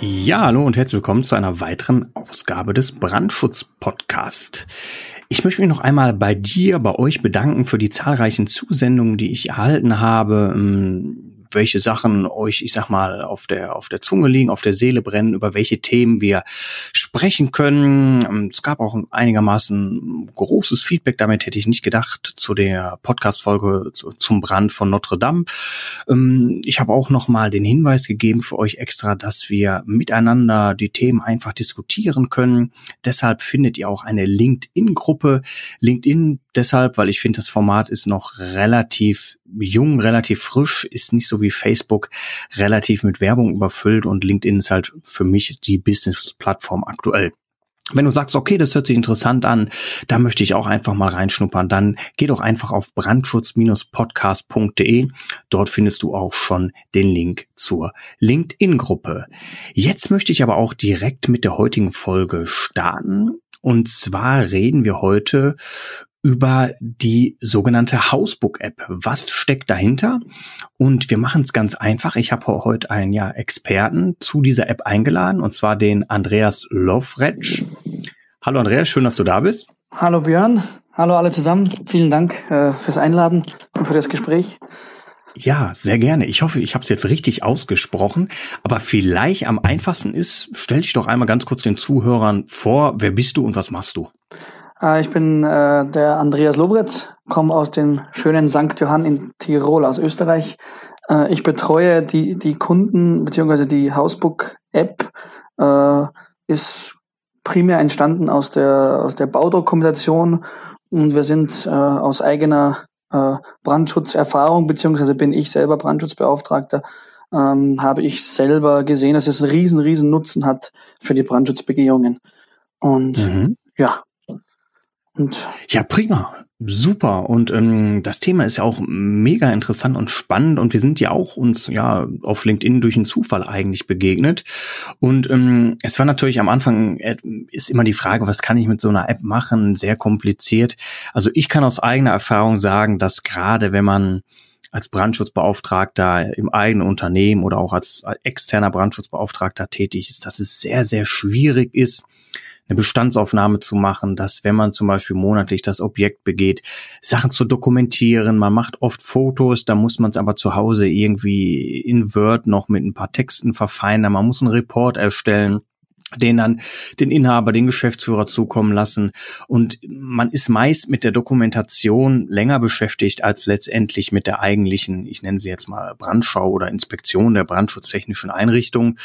Ja, hallo und herzlich willkommen zu einer weiteren Ausgabe des Brandschutz-Podcast. Ich möchte mich noch einmal bei dir, bei euch bedanken für die zahlreichen Zusendungen, die ich erhalten habe. Welche Sachen euch, ich sag mal, auf der, auf der Zunge liegen, auf der Seele brennen, über welche Themen wir sprechen können. Ähm, es gab auch einigermaßen großes Feedback, damit hätte ich nicht gedacht, zu der Podcast-Folge zu, zum Brand von Notre Dame. Ähm, ich habe auch nochmal den Hinweis gegeben für euch extra, dass wir miteinander die Themen einfach diskutieren können. Deshalb findet ihr auch eine LinkedIn-Gruppe. LinkedIn deshalb, weil ich finde, das Format ist noch relativ jung, relativ frisch, ist nicht so wie Facebook relativ mit Werbung überfüllt und LinkedIn ist halt für mich die Business-Plattform aktuell. Wenn du sagst, okay, das hört sich interessant an, da möchte ich auch einfach mal reinschnuppern, dann geh doch einfach auf brandschutz-podcast.de. Dort findest du auch schon den Link zur LinkedIn-Gruppe. Jetzt möchte ich aber auch direkt mit der heutigen Folge starten. Und zwar reden wir heute über die sogenannte Hausbook-App. Was steckt dahinter? Und wir machen es ganz einfach. Ich habe heute einen ja, Experten zu dieser App eingeladen, und zwar den Andreas Lovretsch. Hallo Andreas, schön, dass du da bist. Hallo Björn, hallo alle zusammen. Vielen Dank äh, fürs Einladen und für das Gespräch. Ja, sehr gerne. Ich hoffe, ich habe es jetzt richtig ausgesprochen. Aber vielleicht am einfachsten ist, stell dich doch einmal ganz kurz den Zuhörern vor. Wer bist du und was machst du? Äh, ich bin äh, der Andreas Lobretz, komme aus dem schönen St. Johann in Tirol aus Österreich. Äh, ich betreue die, die Kunden beziehungsweise die Hausbook-App äh, ist primär entstanden aus der, aus der Baudruckkombination und wir sind äh, aus eigener äh, Brandschutzerfahrung, beziehungsweise bin ich selber Brandschutzbeauftragter, ähm, habe ich selber gesehen, dass es einen riesen, riesen Nutzen hat für die Brandschutzbegehungen. Und mhm. ja, und ja, prima. Super. Und ähm, das Thema ist ja auch mega interessant und spannend. Und wir sind ja auch uns ja auf LinkedIn durch einen Zufall eigentlich begegnet. Und ähm, es war natürlich am Anfang äh, ist immer die Frage, was kann ich mit so einer App machen? Sehr kompliziert. Also ich kann aus eigener Erfahrung sagen, dass gerade wenn man als Brandschutzbeauftragter im eigenen Unternehmen oder auch als externer Brandschutzbeauftragter tätig ist, dass es sehr, sehr schwierig ist, eine Bestandsaufnahme zu machen, dass wenn man zum Beispiel monatlich das Objekt begeht, Sachen zu dokumentieren. Man macht oft Fotos, da muss man es aber zu Hause irgendwie in Word noch mit ein paar Texten verfeinern. Man muss einen Report erstellen den dann den Inhaber, den Geschäftsführer zukommen lassen. Und man ist meist mit der Dokumentation länger beschäftigt als letztendlich mit der eigentlichen, ich nenne sie jetzt mal Brandschau oder Inspektion der brandschutztechnischen Einrichtung.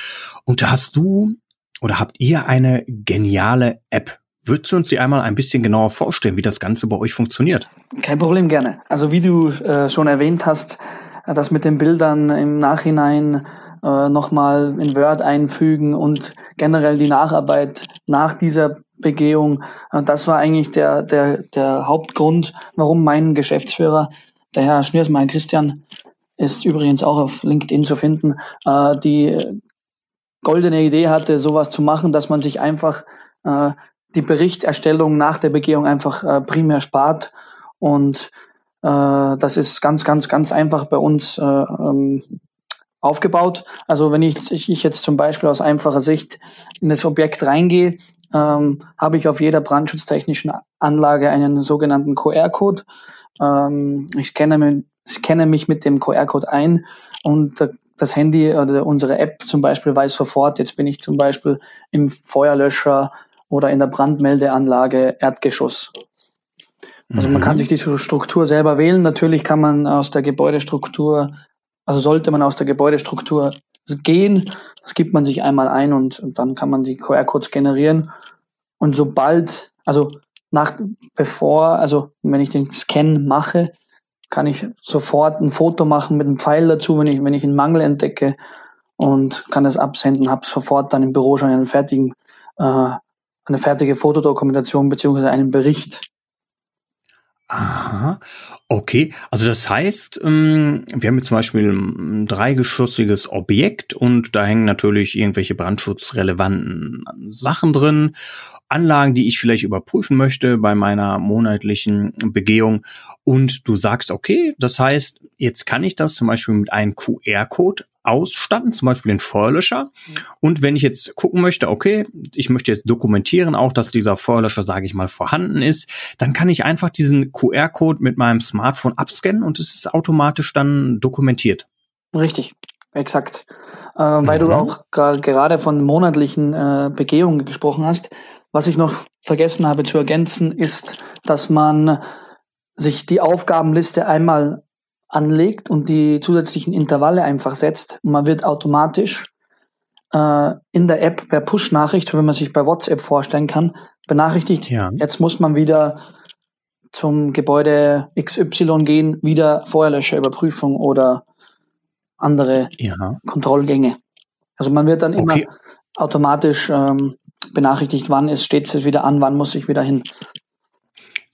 Und da hast du oder habt ihr eine geniale App? Würdest du uns die einmal ein bisschen genauer vorstellen, wie das Ganze bei euch funktioniert? Kein Problem, gerne. Also wie du äh, schon erwähnt hast, äh, das mit den Bildern im Nachhinein äh, nochmal in Word einfügen und generell die Nacharbeit nach dieser Begehung, äh, das war eigentlich der, der, der Hauptgrund, warum mein Geschäftsführer, der Herr Schniersmeier Christian, ist übrigens auch auf LinkedIn zu finden, äh, die goldene Idee hatte, sowas zu machen, dass man sich einfach äh, die Berichterstellung nach der Begehung einfach äh, primär spart. Und äh, das ist ganz, ganz, ganz einfach bei uns äh, ähm, aufgebaut. Also wenn ich, ich jetzt zum Beispiel aus einfacher Sicht in das Objekt reingehe, ähm, habe ich auf jeder brandschutztechnischen Anlage einen sogenannten QR-Code. Ähm, ich, kenne, ich kenne mich mit dem QR-Code ein und das Handy oder unsere App zum Beispiel weiß sofort, jetzt bin ich zum Beispiel im Feuerlöscher oder in der Brandmeldeanlage Erdgeschoss. Also man kann mhm. sich die Struktur selber wählen. Natürlich kann man aus der Gebäudestruktur, also sollte man aus der Gebäudestruktur gehen. Das gibt man sich einmal ein und, und dann kann man die QR-Codes generieren. Und sobald, also nach, bevor, also wenn ich den Scan mache, kann ich sofort ein Foto machen mit einem Pfeil dazu, wenn ich, wenn ich einen Mangel entdecke und kann das absenden, habe sofort dann im Büro schon einen fertigen äh, eine fertige Fotodokumentation beziehungsweise einen Bericht. Aha, okay. Also das heißt, ähm, wir haben jetzt zum Beispiel ein dreigeschossiges Objekt und da hängen natürlich irgendwelche brandschutzrelevanten Sachen drin, Anlagen, die ich vielleicht überprüfen möchte bei meiner monatlichen Begehung. Und du sagst, okay, das heißt, jetzt kann ich das zum Beispiel mit einem QR-Code ausstatten, zum Beispiel den Feuerlöscher. Und wenn ich jetzt gucken möchte, okay, ich möchte jetzt dokumentieren auch, dass dieser Feuerlöscher, sage ich mal, vorhanden ist, dann kann ich einfach diesen QR-Code mit meinem Smartphone abscannen und es ist automatisch dann dokumentiert. Richtig, exakt. Äh, weil mhm. du auch gerade von monatlichen äh, Begehungen gesprochen hast. Was ich noch vergessen habe zu ergänzen, ist, dass man sich die Aufgabenliste einmal anlegt und die zusätzlichen Intervalle einfach setzt. man wird automatisch äh, in der App per Push-Nachricht, so wie man sich bei WhatsApp vorstellen kann, benachrichtigt. Ja. Jetzt muss man wieder zum Gebäude XY gehen, wieder Feuerlöscherüberprüfung oder andere ja. Kontrollgänge. Also man wird dann okay. immer automatisch ähm, benachrichtigt, wann ist, steht es wieder an, wann muss ich wieder hin.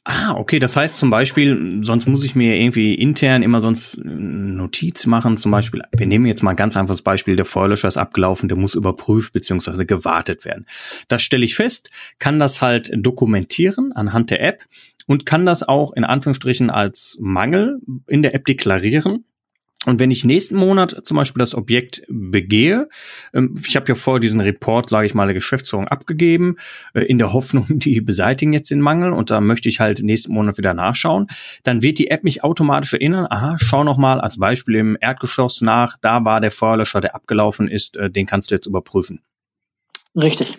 Ah, okay, das heißt zum Beispiel, sonst muss ich mir irgendwie intern immer sonst Notiz machen, zum Beispiel, wir nehmen jetzt mal ein ganz einfaches Beispiel, der Feuerlöscher ist abgelaufen, der muss überprüft bzw. gewartet werden. Das stelle ich fest, kann das halt dokumentieren anhand der App und kann das auch in Anführungsstrichen als Mangel in der App deklarieren und wenn ich nächsten Monat zum Beispiel das Objekt begehe, ähm, ich habe ja vorher diesen Report, sage ich mal, der Geschäftsführung abgegeben, äh, in der Hoffnung, die beseitigen jetzt den Mangel und da möchte ich halt nächsten Monat wieder nachschauen, dann wird die App mich automatisch erinnern, aha, schau noch mal als Beispiel im Erdgeschoss nach, da war der Feuerlöscher, der abgelaufen ist, äh, den kannst du jetzt überprüfen. Richtig.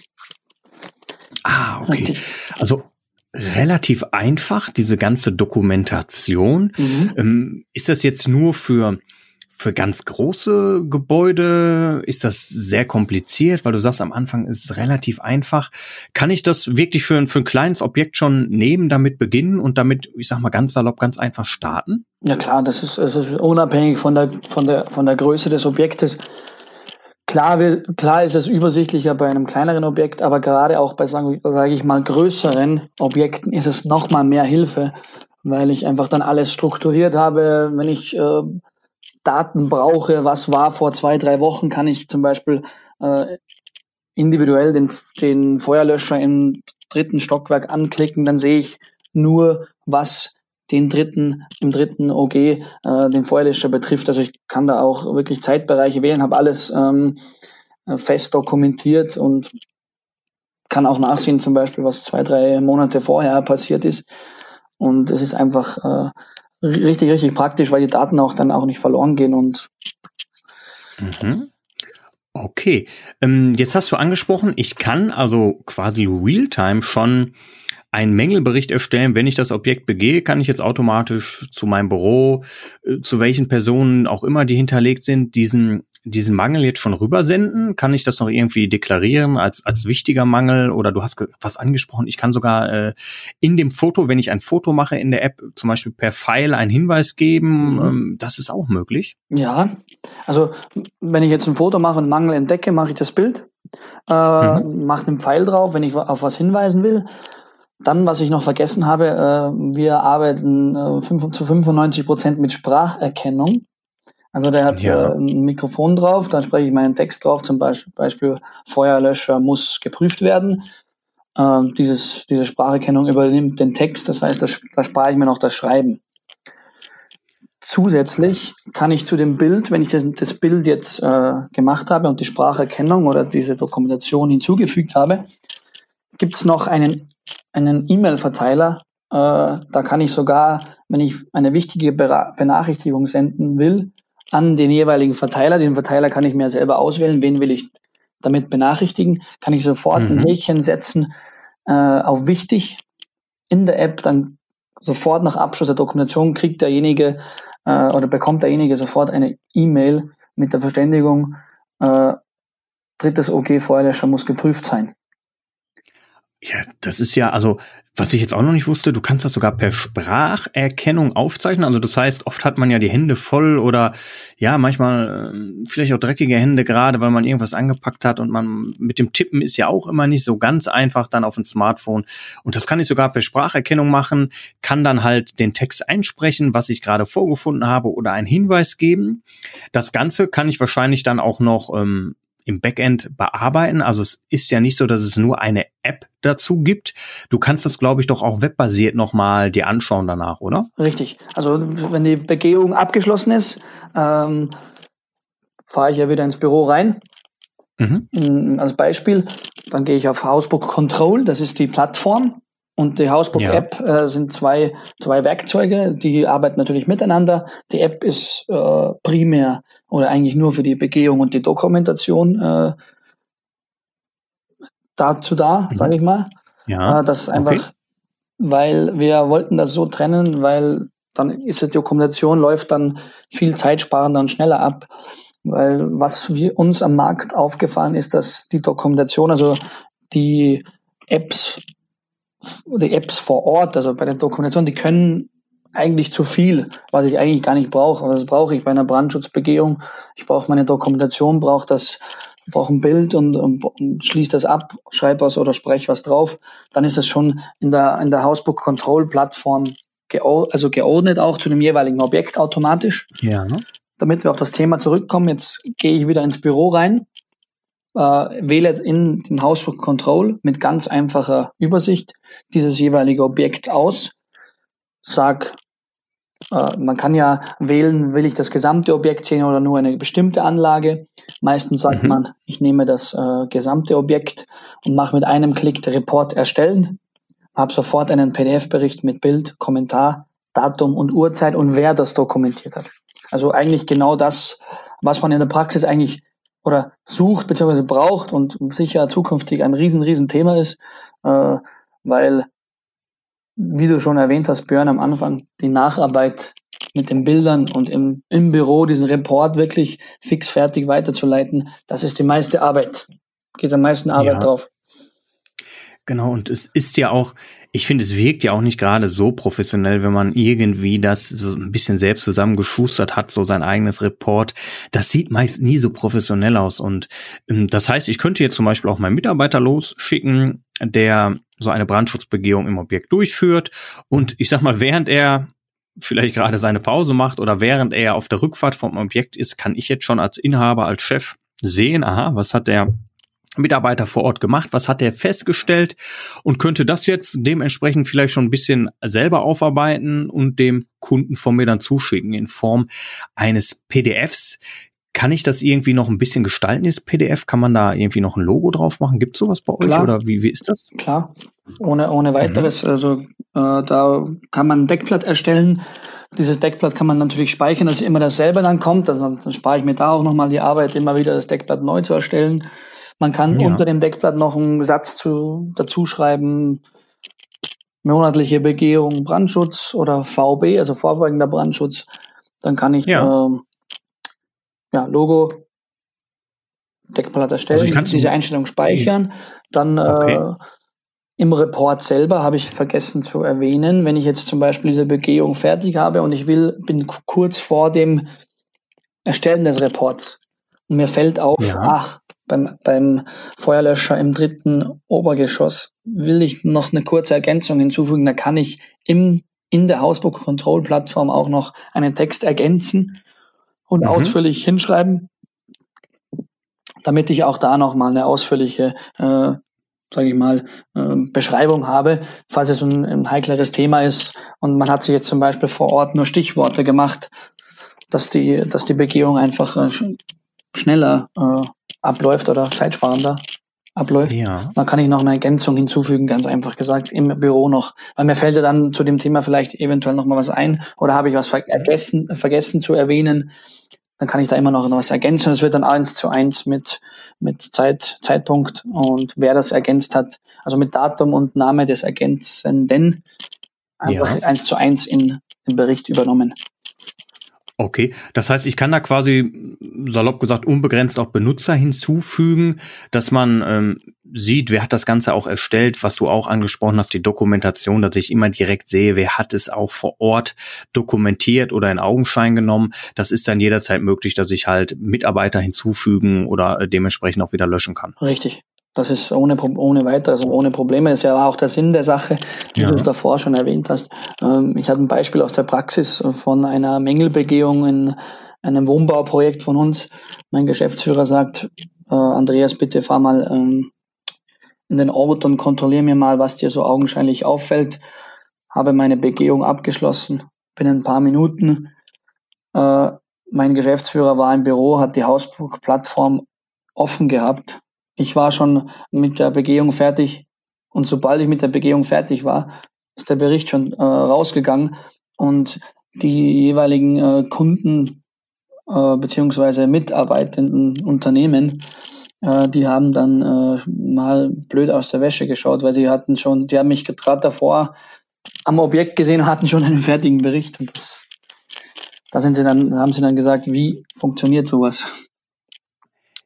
Ah, okay. Richtig. Also relativ einfach, diese ganze Dokumentation. Mhm. Ähm, ist das jetzt nur für für ganz große Gebäude ist das sehr kompliziert, weil du sagst, am Anfang ist es relativ einfach. Kann ich das wirklich für ein, für ein kleines Objekt schon nehmen, damit beginnen und damit, ich sag mal ganz salopp, ganz einfach starten? Ja klar, das ist, das ist unabhängig von der, von der, von der Größe des Objektes. Klar, klar ist es übersichtlicher bei einem kleineren Objekt, aber gerade auch bei, sage sag ich mal, größeren Objekten ist es nochmal mehr Hilfe, weil ich einfach dann alles strukturiert habe. Wenn ich äh, Daten brauche, was war vor zwei, drei Wochen, kann ich zum Beispiel äh, individuell den, den Feuerlöscher im dritten Stockwerk anklicken, dann sehe ich nur, was den dritten, im dritten OG äh, den Feuerlöscher betrifft. Also ich kann da auch wirklich Zeitbereiche wählen, habe alles ähm, fest dokumentiert und kann auch nachsehen, zum Beispiel, was zwei, drei Monate vorher passiert ist. Und es ist einfach äh, richtig, richtig praktisch, weil die Daten auch dann auch nicht verloren gehen und mhm. Okay, ähm, jetzt hast du angesprochen, ich kann also quasi Realtime schon einen Mängelbericht erstellen. Wenn ich das Objekt begehe, kann ich jetzt automatisch zu meinem Büro, äh, zu welchen Personen auch immer, die hinterlegt sind, diesen diesen Mangel jetzt schon rübersenden? Kann ich das noch irgendwie deklarieren als, als wichtiger Mangel? Oder du hast was angesprochen, ich kann sogar äh, in dem Foto, wenn ich ein Foto mache in der App, zum Beispiel per Pfeil einen Hinweis geben. Mhm. Ähm, das ist auch möglich. Ja, also wenn ich jetzt ein Foto mache und Mangel entdecke, mache ich das Bild, äh, mhm. mache einen Pfeil drauf, wenn ich auf was hinweisen will. Dann, was ich noch vergessen habe, äh, wir arbeiten äh, zu 95 Prozent mit Spracherkennung. Also der hat ja. äh, ein Mikrofon drauf, dann spreche ich meinen Text drauf, zum Beispiel, Beispiel Feuerlöscher muss geprüft werden. Äh, dieses, diese Spracherkennung übernimmt den Text, das heißt, das, da spare ich mir noch das Schreiben. Zusätzlich kann ich zu dem Bild, wenn ich das, das Bild jetzt äh, gemacht habe und die Spracherkennung oder diese Dokumentation hinzugefügt habe, gibt es noch einen einen E-Mail-Verteiler. Äh, da kann ich sogar, wenn ich eine wichtige Benachrichtigung senden will, an den jeweiligen Verteiler. Den Verteiler kann ich mir selber auswählen, wen will ich damit benachrichtigen. Kann ich sofort mhm. ein Häkchen setzen äh, auf wichtig in der App, dann sofort nach Abschluss der Dokumentation kriegt derjenige äh, oder bekommt derjenige sofort eine E-Mail mit der Verständigung, äh, drittes OG Feuerlöscher muss geprüft sein. Ja, das ist ja, also was ich jetzt auch noch nicht wusste, du kannst das sogar per Spracherkennung aufzeichnen. Also das heißt, oft hat man ja die Hände voll oder ja, manchmal äh, vielleicht auch dreckige Hände gerade, weil man irgendwas angepackt hat und man mit dem Tippen ist ja auch immer nicht so ganz einfach dann auf dem Smartphone. Und das kann ich sogar per Spracherkennung machen, kann dann halt den Text einsprechen, was ich gerade vorgefunden habe oder einen Hinweis geben. Das Ganze kann ich wahrscheinlich dann auch noch ähm, im Backend bearbeiten. Also es ist ja nicht so, dass es nur eine App dazu gibt. Du kannst das, glaube ich, doch auch webbasiert nochmal dir anschauen danach, oder? Richtig. Also wenn die Begehung abgeschlossen ist, ähm, fahre ich ja wieder ins Büro rein. Mhm. In, als Beispiel, dann gehe ich auf Housebook Control, das ist die Plattform. Und die Housebook-App ja. äh, sind zwei, zwei Werkzeuge, die arbeiten natürlich miteinander. Die App ist äh, primär oder eigentlich nur für die Begehung und die Dokumentation äh, dazu da, mhm. sage ich mal. Ja. Äh, das ist einfach, okay. weil wir wollten das so trennen, weil dann ist die Dokumentation läuft dann viel zeitsparender und schneller ab. Weil was wir, uns am Markt aufgefallen ist, dass die Dokumentation, also die Apps die Apps vor Ort, also bei der Dokumentation, die können eigentlich zu viel, was ich eigentlich gar nicht brauche. Was brauche ich bei einer Brandschutzbegehung? Ich brauche meine Dokumentation, brauche das, brauche ein Bild und, und, und schließe das ab, schreibe was oder spreche was drauf. Dann ist das schon in der, in der Housebook Control Plattform geord also geordnet auch zu dem jeweiligen Objekt automatisch. Ja. Damit wir auf das Thema zurückkommen, jetzt gehe ich wieder ins Büro rein äh, wähle in dem Hausbook Control mit ganz einfacher Übersicht dieses jeweilige Objekt aus, sag, äh, man kann ja wählen, will ich das gesamte Objekt sehen oder nur eine bestimmte Anlage. Meistens sagt mhm. man, ich nehme das äh, gesamte Objekt und mache mit einem Klick den Report erstellen, habe sofort einen PDF-Bericht mit Bild, Kommentar, Datum und Uhrzeit und wer das dokumentiert hat. Also eigentlich genau das, was man in der Praxis eigentlich oder sucht bzw. braucht und sicher zukünftig ein riesen, riesen Thema ist, äh, weil, wie du schon erwähnt hast, Björn, am Anfang, die Nacharbeit mit den Bildern und im, im Büro diesen Report wirklich fix fertig weiterzuleiten, das ist die meiste Arbeit. Geht am meisten Arbeit ja. drauf. Genau, und es ist ja auch, ich finde, es wirkt ja auch nicht gerade so professionell, wenn man irgendwie das so ein bisschen selbst zusammengeschustert hat, so sein eigenes Report. Das sieht meist nie so professionell aus. Und ähm, das heißt, ich könnte jetzt zum Beispiel auch meinen Mitarbeiter losschicken, der so eine Brandschutzbegehung im Objekt durchführt. Und ich sag mal, während er vielleicht gerade seine Pause macht oder während er auf der Rückfahrt vom Objekt ist, kann ich jetzt schon als Inhaber, als Chef sehen, aha, was hat der Mitarbeiter vor Ort gemacht? Was hat er festgestellt? Und könnte das jetzt dementsprechend vielleicht schon ein bisschen selber aufarbeiten und dem Kunden von mir dann zuschicken in Form eines PDFs? Kann ich das irgendwie noch ein bisschen gestalten, dieses PDF? Kann man da irgendwie noch ein Logo drauf machen? Gibt es sowas bei euch Klar. oder wie, wie ist das? Klar, ohne, ohne weiteres. Mhm. Also äh, da kann man ein Deckblatt erstellen. Dieses Deckblatt kann man natürlich speichern, dass immer dasselbe dann kommt. Also dann spare ich mir da auch nochmal die Arbeit, immer wieder das Deckblatt neu zu erstellen. Man kann ja. unter dem Deckblatt noch einen Satz zu, dazu schreiben, monatliche Begehung Brandschutz oder VB, also vorbeugender Brandschutz. Dann kann ich ja, ähm, ja Logo, Deckblatt erstellen, also diese Einstellung speichern. Dann okay. äh, im Report selber habe ich vergessen zu erwähnen, wenn ich jetzt zum Beispiel diese Begehung fertig habe und ich will, bin kurz vor dem Erstellen des Reports und mir fällt auf, ja. ach, beim, beim Feuerlöscher im dritten Obergeschoss will ich noch eine kurze Ergänzung hinzufügen. Da kann ich im, in der Hausbook Control Plattform auch noch einen Text ergänzen und mhm. ausführlich hinschreiben, damit ich auch da nochmal eine ausführliche, äh, sage ich mal, äh, Beschreibung habe, falls es ein, ein heikleres Thema ist und man hat sich jetzt zum Beispiel vor Ort nur Stichworte gemacht, dass die, dass die Begehung einfach äh, schneller äh, abläuft oder zeitsparender abläuft. Ja. Dann kann ich noch eine Ergänzung hinzufügen, ganz einfach gesagt, im Büro noch. Weil mir fällt ja dann zu dem Thema vielleicht eventuell noch mal was ein oder habe ich was vergessen, vergessen zu erwähnen. Dann kann ich da immer noch was ergänzen. Es wird dann eins zu eins mit, mit Zeit, Zeitpunkt und wer das ergänzt hat, also mit Datum und Name des Ergänzenden, einfach ja. eins zu eins in den Bericht übernommen. Okay, das heißt, ich kann da quasi salopp gesagt unbegrenzt auch Benutzer hinzufügen, dass man ähm, sieht, wer hat das Ganze auch erstellt, was du auch angesprochen hast, die Dokumentation, dass ich immer direkt sehe, wer hat es auch vor Ort dokumentiert oder in Augenschein genommen. Das ist dann jederzeit möglich, dass ich halt Mitarbeiter hinzufügen oder äh, dementsprechend auch wieder löschen kann. Richtig. Das ist ohne, ohne weiteres, also ohne Probleme. Das ist ja auch der Sinn der Sache, wie ja. du es davor schon erwähnt hast. Ähm, ich hatte ein Beispiel aus der Praxis von einer Mängelbegehung in einem Wohnbauprojekt von uns. Mein Geschäftsführer sagt, äh, Andreas, bitte fahr mal ähm, in den Ort und kontrollier mir mal, was dir so augenscheinlich auffällt. Habe meine Begehung abgeschlossen. Bin in ein paar Minuten. Äh, mein Geschäftsführer war im Büro, hat die Hausburg-Plattform offen gehabt ich war schon mit der Begehung fertig und sobald ich mit der Begehung fertig war, ist der Bericht schon äh, rausgegangen und die jeweiligen äh, Kunden äh, beziehungsweise mitarbeitenden Unternehmen, äh, die haben dann äh, mal blöd aus der Wäsche geschaut, weil sie hatten schon, die haben mich gerade davor am Objekt gesehen, hatten schon einen fertigen Bericht und das, da sind sie dann, haben sie dann gesagt, wie funktioniert sowas?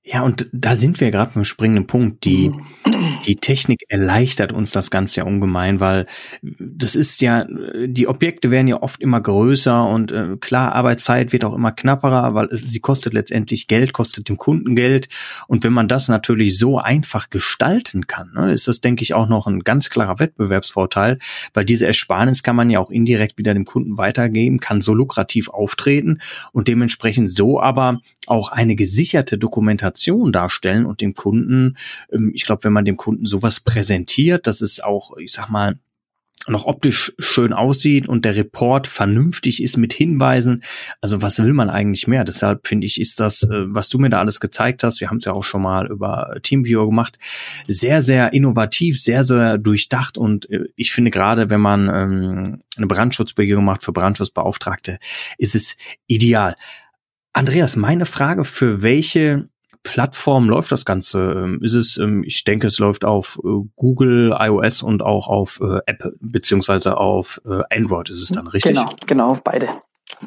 Ja, und da sind wir gerade beim springenden Punkt. Die, mhm die Technik erleichtert uns das Ganze ja ungemein, weil das ist ja, die Objekte werden ja oft immer größer und äh, klar, Arbeitszeit wird auch immer knapperer, weil es, sie kostet letztendlich Geld, kostet dem Kunden Geld. Und wenn man das natürlich so einfach gestalten kann, ne, ist das, denke ich, auch noch ein ganz klarer Wettbewerbsvorteil, weil diese Ersparnis kann man ja auch indirekt wieder dem Kunden weitergeben, kann so lukrativ auftreten und dementsprechend so aber auch eine gesicherte Dokumentation darstellen und dem Kunden, ähm, ich glaube, wenn man dem Kunden Kunden sowas präsentiert, dass es auch, ich sag mal, noch optisch schön aussieht und der Report vernünftig ist mit Hinweisen. Also was will man eigentlich mehr? Deshalb finde ich, ist das, äh, was du mir da alles gezeigt hast, wir haben es ja auch schon mal über Teamviewer gemacht, sehr, sehr innovativ, sehr, sehr durchdacht und äh, ich finde gerade, wenn man ähm, eine Brandschutzbegehung macht für Brandschutzbeauftragte, ist es ideal. Andreas, meine Frage, für welche Plattform läuft das Ganze? Ähm, ist es, ähm, ich denke, es läuft auf äh, Google, iOS und auch auf äh, Apple, beziehungsweise auf äh, Android ist es dann richtig? Genau, genau, auf beide.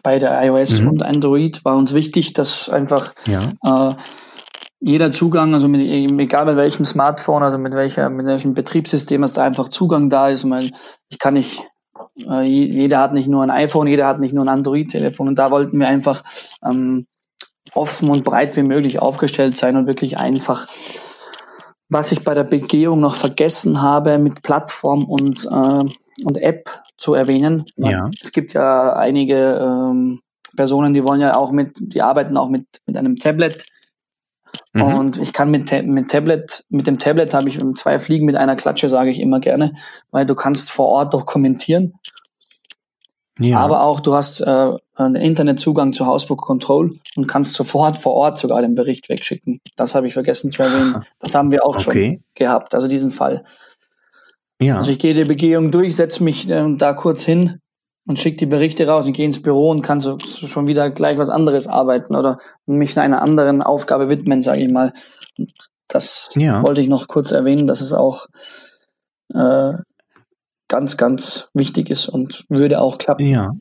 Beide iOS mhm. und Android war uns wichtig, dass einfach ja. äh, jeder Zugang, also mit, egal mit welchem Smartphone, also mit welcher, mit welchem Betriebssystem, dass da einfach Zugang da ist. Weil ich kann nicht, jeder hat nicht nur ein iPhone, jeder hat nicht nur ein Android-Telefon und da wollten wir einfach ähm, offen und breit wie möglich aufgestellt sein und wirklich einfach. Was ich bei der Begehung noch vergessen habe, mit Plattform und, äh, und App zu erwähnen. Ja. Es gibt ja einige ähm, Personen, die wollen ja auch mit, die arbeiten auch mit, mit einem Tablet. Mhm. Und ich kann mit, mit Tablet, mit dem Tablet habe ich zwei Fliegen mit einer Klatsche, sage ich immer gerne, weil du kannst vor Ort dokumentieren ja. Aber auch du hast äh, einen Internetzugang zu Hausbook Control und kannst sofort vor Ort sogar den Bericht wegschicken. Das habe ich vergessen zu erwähnen. Das haben wir auch okay. schon gehabt, also diesen Fall. Ja. Also ich gehe die Begehung durch, setze mich äh, da kurz hin und schicke die Berichte raus und gehe ins Büro und kann so, so schon wieder gleich was anderes arbeiten oder mich einer anderen Aufgabe widmen, sage ich mal. Das ja. wollte ich noch kurz erwähnen, dass es auch äh, ganz, ganz wichtig ist und würde auch klappen. Ja.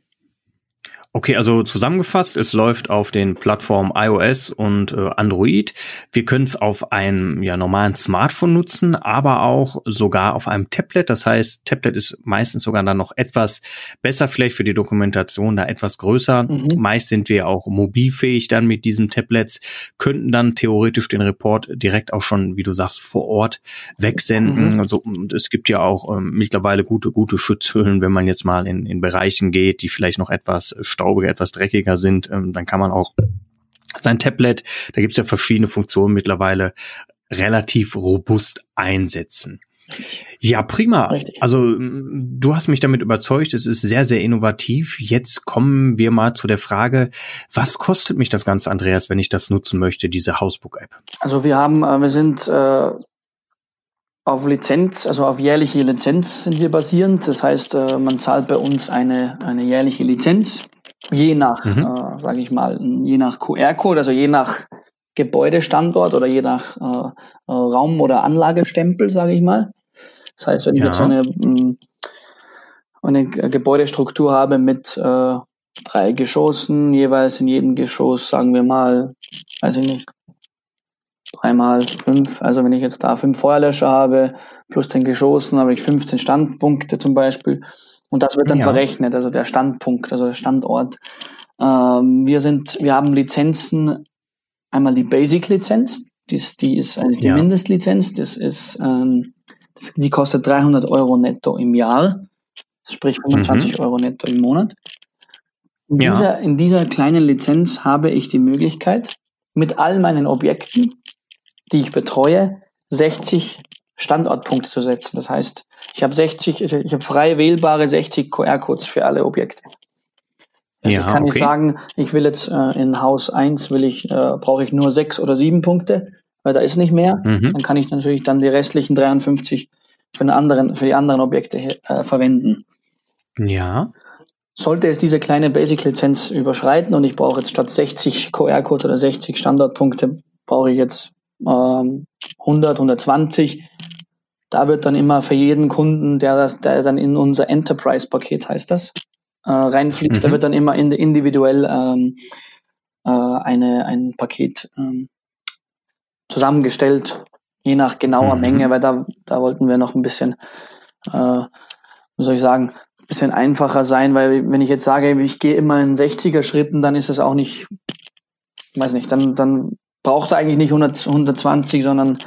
Okay, also zusammengefasst, es läuft auf den Plattformen iOS und äh, Android. Wir können es auf einem ja, normalen Smartphone nutzen, aber auch sogar auf einem Tablet. Das heißt, Tablet ist meistens sogar dann noch etwas besser, vielleicht für die Dokumentation da etwas größer. Mhm. Meist sind wir auch mobilfähig dann mit diesen Tablets, könnten dann theoretisch den Report direkt auch schon, wie du sagst, vor Ort wegsenden. Mhm. Also es gibt ja auch ähm, mittlerweile gute, gute Schutzhüllen, wenn man jetzt mal in, in Bereichen geht, die vielleicht noch etwas staubiger, etwas dreckiger sind, ähm, dann kann man auch sein Tablet, da gibt es ja verschiedene Funktionen mittlerweile, relativ robust einsetzen. Ja, prima. Richtig. Also du hast mich damit überzeugt, es ist sehr, sehr innovativ. Jetzt kommen wir mal zu der Frage, was kostet mich das Ganze, Andreas, wenn ich das nutzen möchte, diese Hausbook-App? Also wir haben, äh, wir sind äh, auf Lizenz, also auf jährliche Lizenz sind wir basierend. Das heißt, äh, man zahlt bei uns eine, eine jährliche Lizenz je nach, mhm. äh, sage ich mal, je nach QR-Code, also je nach Gebäudestandort oder je nach äh, äh Raum- oder Anlagestempel, sage ich mal. Das heißt, wenn ja. ich jetzt so eine, mm, eine Gebäudestruktur habe mit äh, drei Geschossen, jeweils in jedem Geschoss, sagen wir mal, weiß ich nicht, dreimal fünf. Also wenn ich jetzt da fünf Feuerlöscher habe, plus den Geschossen, habe ich 15 Standpunkte zum Beispiel. Und das wird dann ja. verrechnet, also der Standpunkt, also der Standort. Ähm, wir sind, wir haben Lizenzen, einmal die Basic-Lizenz, die ist, die ist eigentlich die ja. Mindestlizenz, das ist, ähm, das, die kostet 300 Euro netto im Jahr, sprich 25 mhm. Euro netto im Monat. In, ja. dieser, in dieser kleinen Lizenz habe ich die Möglichkeit, mit all meinen Objekten, die ich betreue, 60 Standortpunkte zu setzen. Das heißt, ich habe 60, ich habe frei wählbare 60 QR-Codes für alle Objekte. Also ja, kann okay. ich sagen, ich will jetzt äh, in Haus 1 will ich, äh, brauche ich nur sechs oder sieben Punkte, weil da ist nicht mehr. Mhm. Dann kann ich natürlich dann die restlichen 53 für, anderen, für die anderen Objekte äh, verwenden. Ja. Sollte es diese kleine Basic-Lizenz überschreiten und ich brauche jetzt statt 60 QR-Codes oder 60 Standardpunkte, brauche ich jetzt ähm, 100, 120. Da wird dann immer für jeden Kunden, der, das, der dann in unser Enterprise-Paket heißt das, äh, reinfließt, mhm. da wird dann immer individuell ähm, äh, eine, ein Paket ähm, zusammengestellt, je nach genauer mhm. Menge, weil da, da wollten wir noch ein bisschen, äh, wie soll ich sagen, bisschen einfacher sein, weil wenn ich jetzt sage, ich gehe immer in 60er Schritten, dann ist es auch nicht, weiß nicht, dann, dann braucht er eigentlich nicht 100, 120, sondern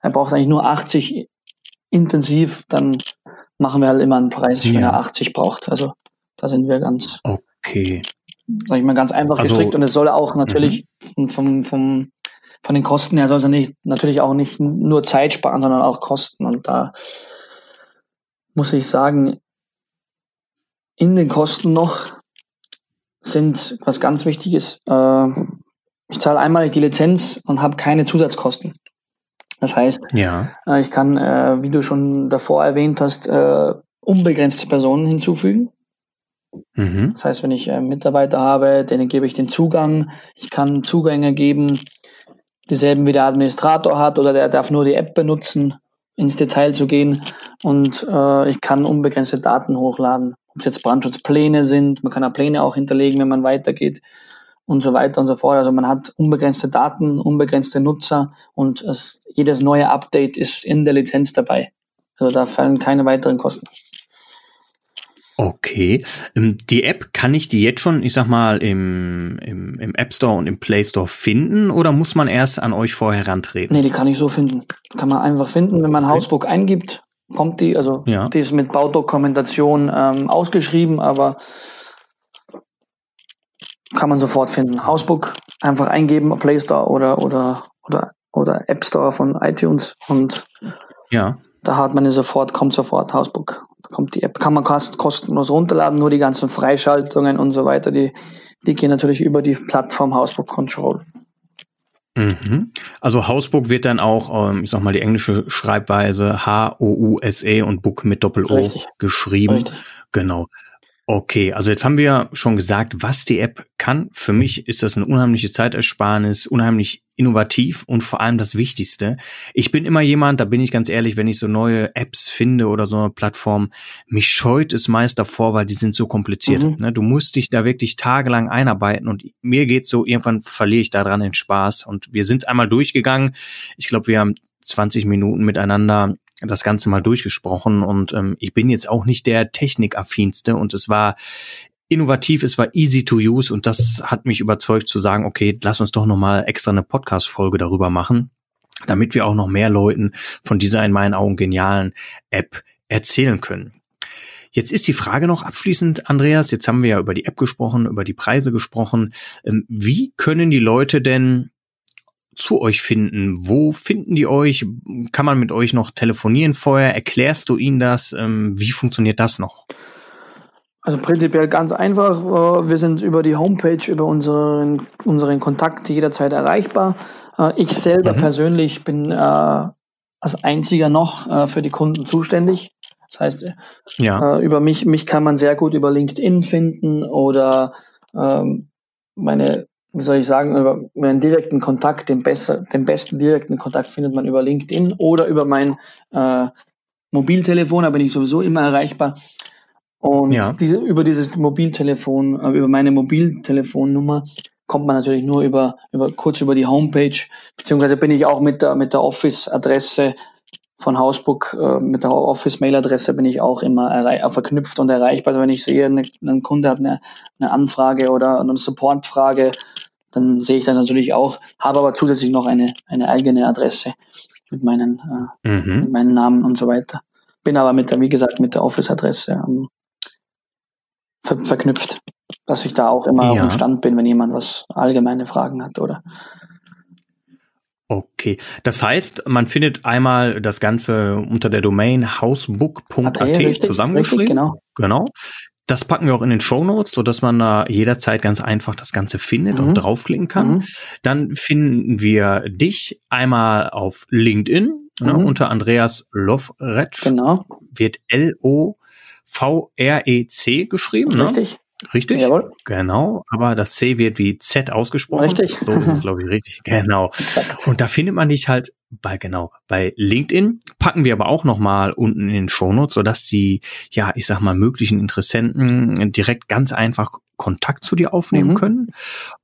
er braucht eigentlich nur 80 intensiv, dann machen wir halt immer einen Preis, ja. wenn er 80 braucht. Also da sind wir ganz, okay. sag ich mal, ganz einfach also, gestrickt und es soll auch natürlich mhm. vom, vom, von den Kosten her soll es nicht, natürlich auch nicht nur Zeit sparen, sondern auch Kosten und da muss ich sagen, in den Kosten noch sind, was ganz wichtig ist, äh, ich zahle einmal die Lizenz und habe keine Zusatzkosten. Das heißt, ja. äh, ich kann, äh, wie du schon davor erwähnt hast, äh, unbegrenzte Personen hinzufügen. Mhm. Das heißt, wenn ich äh, Mitarbeiter habe, denen gebe ich den Zugang. Ich kann Zugänge geben, dieselben wie der Administrator hat oder der darf nur die App benutzen, ins Detail zu gehen. Und äh, ich kann unbegrenzte Daten hochladen ob es jetzt Brandschutzpläne sind, man kann auch Pläne auch hinterlegen, wenn man weitergeht und so weiter und so fort. Also man hat unbegrenzte Daten, unbegrenzte Nutzer und es, jedes neue Update ist in der Lizenz dabei. Also da fallen keine weiteren Kosten. Okay. Ähm, die App, kann ich die jetzt schon, ich sag mal, im, im, im App Store und im Play Store finden oder muss man erst an euch vorher rantreten? Nee, die kann ich so finden. Kann man einfach finden, wenn man okay. Hausbook eingibt kommt die, also ja. die ist mit Baudokumentation ähm, ausgeschrieben, aber kann man sofort finden. Hausbook einfach eingeben, Play Store oder oder oder oder App Store von iTunes und ja. da hat man sofort, kommt sofort Hausbook. Da kommt die App, kann man kostenlos runterladen, nur die ganzen Freischaltungen und so weiter, die, die gehen natürlich über die Plattform Hausbook Control. Mhm. Also Hausbook wird dann auch, ähm, ich sag mal, die englische Schreibweise H-O-U-S-E und Book mit Doppel-O geschrieben. Richtig. Genau. Okay, also jetzt haben wir schon gesagt, was die App kann. Für mich ist das eine unheimliche Zeitersparnis, unheimlich innovativ und vor allem das Wichtigste. Ich bin immer jemand, da bin ich ganz ehrlich, wenn ich so neue Apps finde oder so eine Plattform, mich scheut es meist davor, weil die sind so kompliziert. Mhm. Ne, du musst dich da wirklich tagelang einarbeiten und mir geht's so, irgendwann verliere ich daran den Spaß und wir sind einmal durchgegangen. Ich glaube, wir haben 20 Minuten miteinander das Ganze mal durchgesprochen und ähm, ich bin jetzt auch nicht der Technikaffinste und es war innovativ, es war easy to use und das hat mich überzeugt zu sagen, okay, lass uns doch nochmal extra eine Podcast-Folge darüber machen, damit wir auch noch mehr Leuten von dieser in meinen Augen genialen App erzählen können. Jetzt ist die Frage noch abschließend, Andreas, jetzt haben wir ja über die App gesprochen, über die Preise gesprochen. Ähm, wie können die Leute denn zu euch finden? Wo finden die euch? Kann man mit euch noch telefonieren vorher? Erklärst du ihnen das? Ähm, wie funktioniert das noch? Also prinzipiell ganz einfach. Äh, wir sind über die Homepage, über unseren, unseren Kontakt jederzeit erreichbar. Äh, ich selber mhm. persönlich bin äh, als einziger noch für die Kunden zuständig. Das heißt, ja. über mich, mich kann man sehr gut über LinkedIn finden oder ähm, meine wie soll ich sagen, über meinen direkten Kontakt, den, besser, den besten direkten Kontakt findet man über LinkedIn oder über mein äh, Mobiltelefon, da bin ich sowieso immer erreichbar. Und ja. diese, über dieses Mobiltelefon, äh, über meine Mobiltelefonnummer kommt man natürlich nur über, über kurz über die Homepage, beziehungsweise bin ich auch mit der, mit der Office-Adresse von Hausbook, äh, mit der Office-Mail-Adresse bin ich auch immer äh, verknüpft und erreichbar. Also wenn ich sehe, ne, ein Kunde hat eine, eine Anfrage oder eine Support-Frage, dann sehe ich das natürlich auch, habe aber zusätzlich noch eine, eine eigene Adresse mit meinen, äh, mhm. mit meinen Namen und so weiter. Bin aber mit der, wie gesagt, mit der Office-Adresse ähm, ver verknüpft, dass ich da auch immer ja. auf dem Stand bin, wenn jemand was allgemeine Fragen hat oder Okay, das heißt, man findet einmal das Ganze unter der Domain hausbook.at zusammengeschrieben. Richtig, genau. genau. Das packen wir auch in den Show Notes, so dass man da jederzeit ganz einfach das Ganze findet mhm. und draufklicken kann. Mhm. Dann finden wir dich einmal auf LinkedIn ne, mhm. ne, unter Andreas Lovretsch. Genau. Wird L-O V-R-E-C geschrieben. Ne? Richtig. Ne? Richtig? Jawohl. Genau, aber das C wird wie Z ausgesprochen. Richtig. So ist es, glaube ich, richtig. Genau. Exakt. Und da findet man dich halt bei genau bei LinkedIn packen wir aber auch noch mal unten in den Shownotes, sodass die ja ich sag mal möglichen Interessenten direkt ganz einfach Kontakt zu dir aufnehmen mhm. können.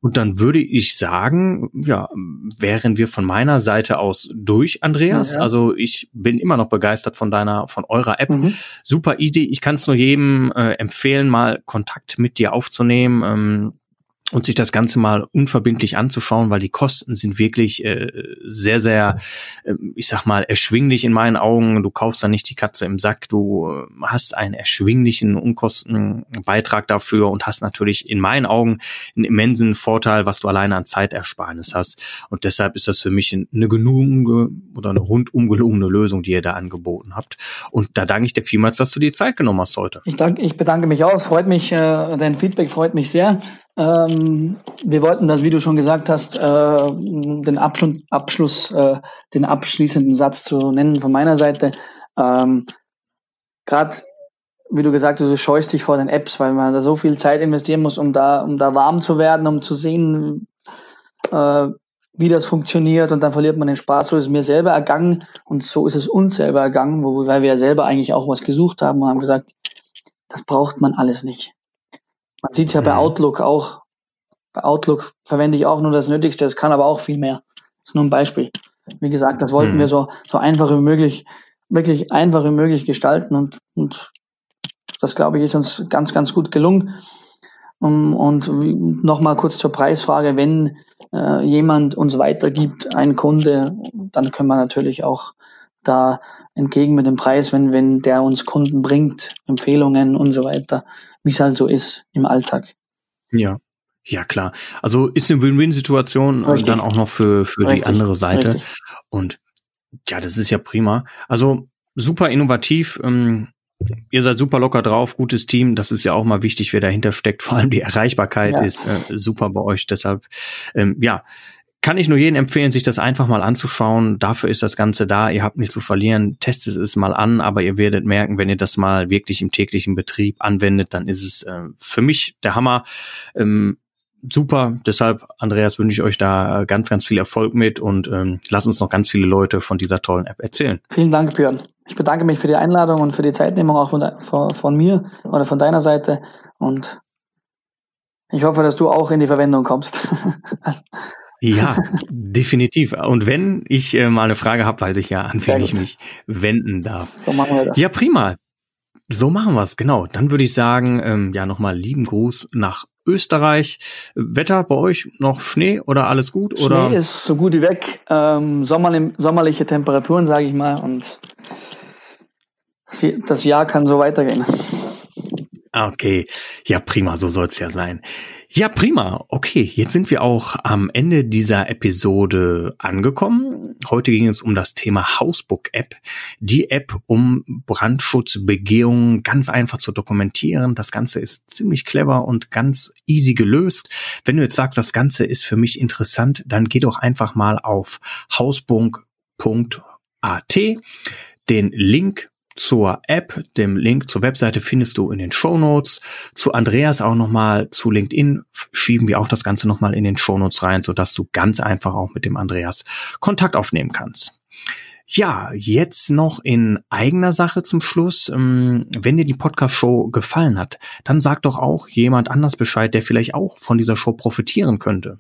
Und dann würde ich sagen, ja, wären wir von meiner Seite aus durch, Andreas. Ja. Also ich bin immer noch begeistert von deiner, von eurer App. Mhm. Super easy. Ich kann es nur jedem äh, empfehlen, mal Kontakt mit dir aufzunehmen. Ähm, und sich das Ganze mal unverbindlich anzuschauen, weil die Kosten sind wirklich äh, sehr, sehr, äh, ich sag mal, erschwinglich in meinen Augen. Du kaufst da nicht die Katze im Sack, du äh, hast einen erschwinglichen Unkostenbeitrag dafür und hast natürlich in meinen Augen einen immensen Vorteil, was du alleine an Zeitersparnis hast. Und deshalb ist das für mich eine genugende oder eine rundum gelungene Lösung, die ihr da angeboten habt. Und da danke ich dir vielmals, dass du dir Zeit genommen hast heute. Ich, danke, ich bedanke mich auch. Freut mich, äh, dein Feedback freut mich sehr. Ähm, wir wollten das, wie du schon gesagt hast, äh, den Abschluss, Abschluss äh, den abschließenden Satz zu nennen von meiner Seite. Ähm, Gerade, wie du gesagt hast, du scheust dich vor den Apps, weil man da so viel Zeit investieren muss, um da, um da warm zu werden, um zu sehen, äh, wie das funktioniert und dann verliert man den Spaß. So ist es mir selber ergangen und so ist es uns selber ergangen, wo, weil wir selber eigentlich auch was gesucht haben und haben gesagt, das braucht man alles nicht. Man sieht ja bei mhm. Outlook auch. Bei Outlook verwende ich auch nur das Nötigste. Es kann aber auch viel mehr. Das ist nur ein Beispiel. Wie gesagt, das wollten mhm. wir so, so einfach wie möglich, wirklich einfach wie möglich gestalten und, und das glaube ich ist uns ganz, ganz gut gelungen. Um, und nochmal kurz zur Preisfrage, wenn äh, jemand uns weitergibt, ein Kunde, dann können wir natürlich auch da entgegen mit dem Preis, wenn, wenn der uns Kunden bringt, Empfehlungen und so weiter, wie es halt so ist im Alltag. Ja. Ja, klar. Also ist eine Win-Win-Situation äh, dann auch noch für, für die andere Seite. Richtig. Und ja, das ist ja prima. Also super innovativ. Ähm, ihr seid super locker drauf, gutes Team. Das ist ja auch mal wichtig, wer dahinter steckt. Vor allem die Erreichbarkeit ja. ist äh, super bei euch. Deshalb, ähm, ja, kann ich nur jedem empfehlen, sich das einfach mal anzuschauen. Dafür ist das Ganze da. Ihr habt nichts zu verlieren. Testet es mal an, aber ihr werdet merken, wenn ihr das mal wirklich im täglichen Betrieb anwendet, dann ist es äh, für mich der Hammer. Ähm, super. Deshalb, Andreas, wünsche ich euch da ganz, ganz viel Erfolg mit und ähm, lasst uns noch ganz viele Leute von dieser tollen App erzählen. Vielen Dank, Björn. Ich bedanke mich für die Einladung und für die Zeitnehmung auch von, von, von mir oder von deiner Seite und ich hoffe, dass du auch in die Verwendung kommst. Ja, definitiv. Und wenn ich äh, mal eine Frage habe, weiß ich ja, an wen ich mich wenden darf. So machen wir das. Ja, prima. So machen wir es, genau. Dann würde ich sagen, ähm, ja, nochmal lieben Gruß nach Österreich. Wetter bei euch noch Schnee oder alles gut? Schnee oder? ist so gut wie weg. Ähm, sommerlich, sommerliche Temperaturen, sage ich mal. Und das Jahr kann so weitergehen. Okay, ja prima, so soll's ja sein. Ja, prima. Okay, jetzt sind wir auch am Ende dieser Episode angekommen. Heute ging es um das Thema Hausbook-App. Die App, um Brandschutzbegehungen ganz einfach zu dokumentieren. Das Ganze ist ziemlich clever und ganz easy gelöst. Wenn du jetzt sagst, das Ganze ist für mich interessant, dann geh doch einfach mal auf hausbook.at. Den Link zur App, dem Link zur Webseite findest du in den Show Notes. Zu Andreas auch nochmal, zu LinkedIn schieben wir auch das Ganze nochmal in den Show Notes rein, sodass du ganz einfach auch mit dem Andreas Kontakt aufnehmen kannst. Ja, jetzt noch in eigener Sache zum Schluss. Ähm, wenn dir die Podcast-Show gefallen hat, dann sag doch auch jemand anders Bescheid, der vielleicht auch von dieser Show profitieren könnte.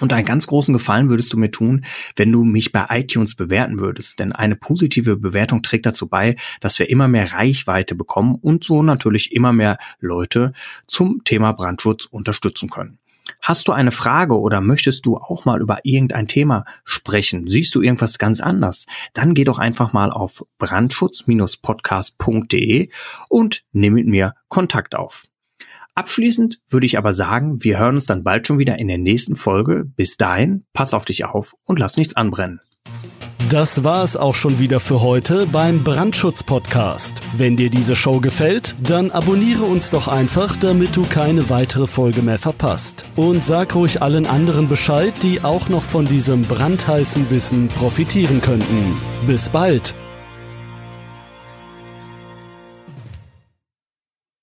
Und einen ganz großen Gefallen würdest du mir tun, wenn du mich bei iTunes bewerten würdest. Denn eine positive Bewertung trägt dazu bei, dass wir immer mehr Reichweite bekommen und so natürlich immer mehr Leute zum Thema Brandschutz unterstützen können. Hast du eine Frage oder möchtest du auch mal über irgendein Thema sprechen? Siehst du irgendwas ganz anders? Dann geh doch einfach mal auf brandschutz-podcast.de und nimm mit mir Kontakt auf. Abschließend würde ich aber sagen, wir hören uns dann bald schon wieder in der nächsten Folge. Bis dahin, pass auf dich auf und lass nichts anbrennen. Das war es auch schon wieder für heute beim Brandschutz-Podcast. Wenn dir diese Show gefällt, dann abonniere uns doch einfach, damit du keine weitere Folge mehr verpasst. Und sag ruhig allen anderen Bescheid, die auch noch von diesem brandheißen Wissen profitieren könnten. Bis bald!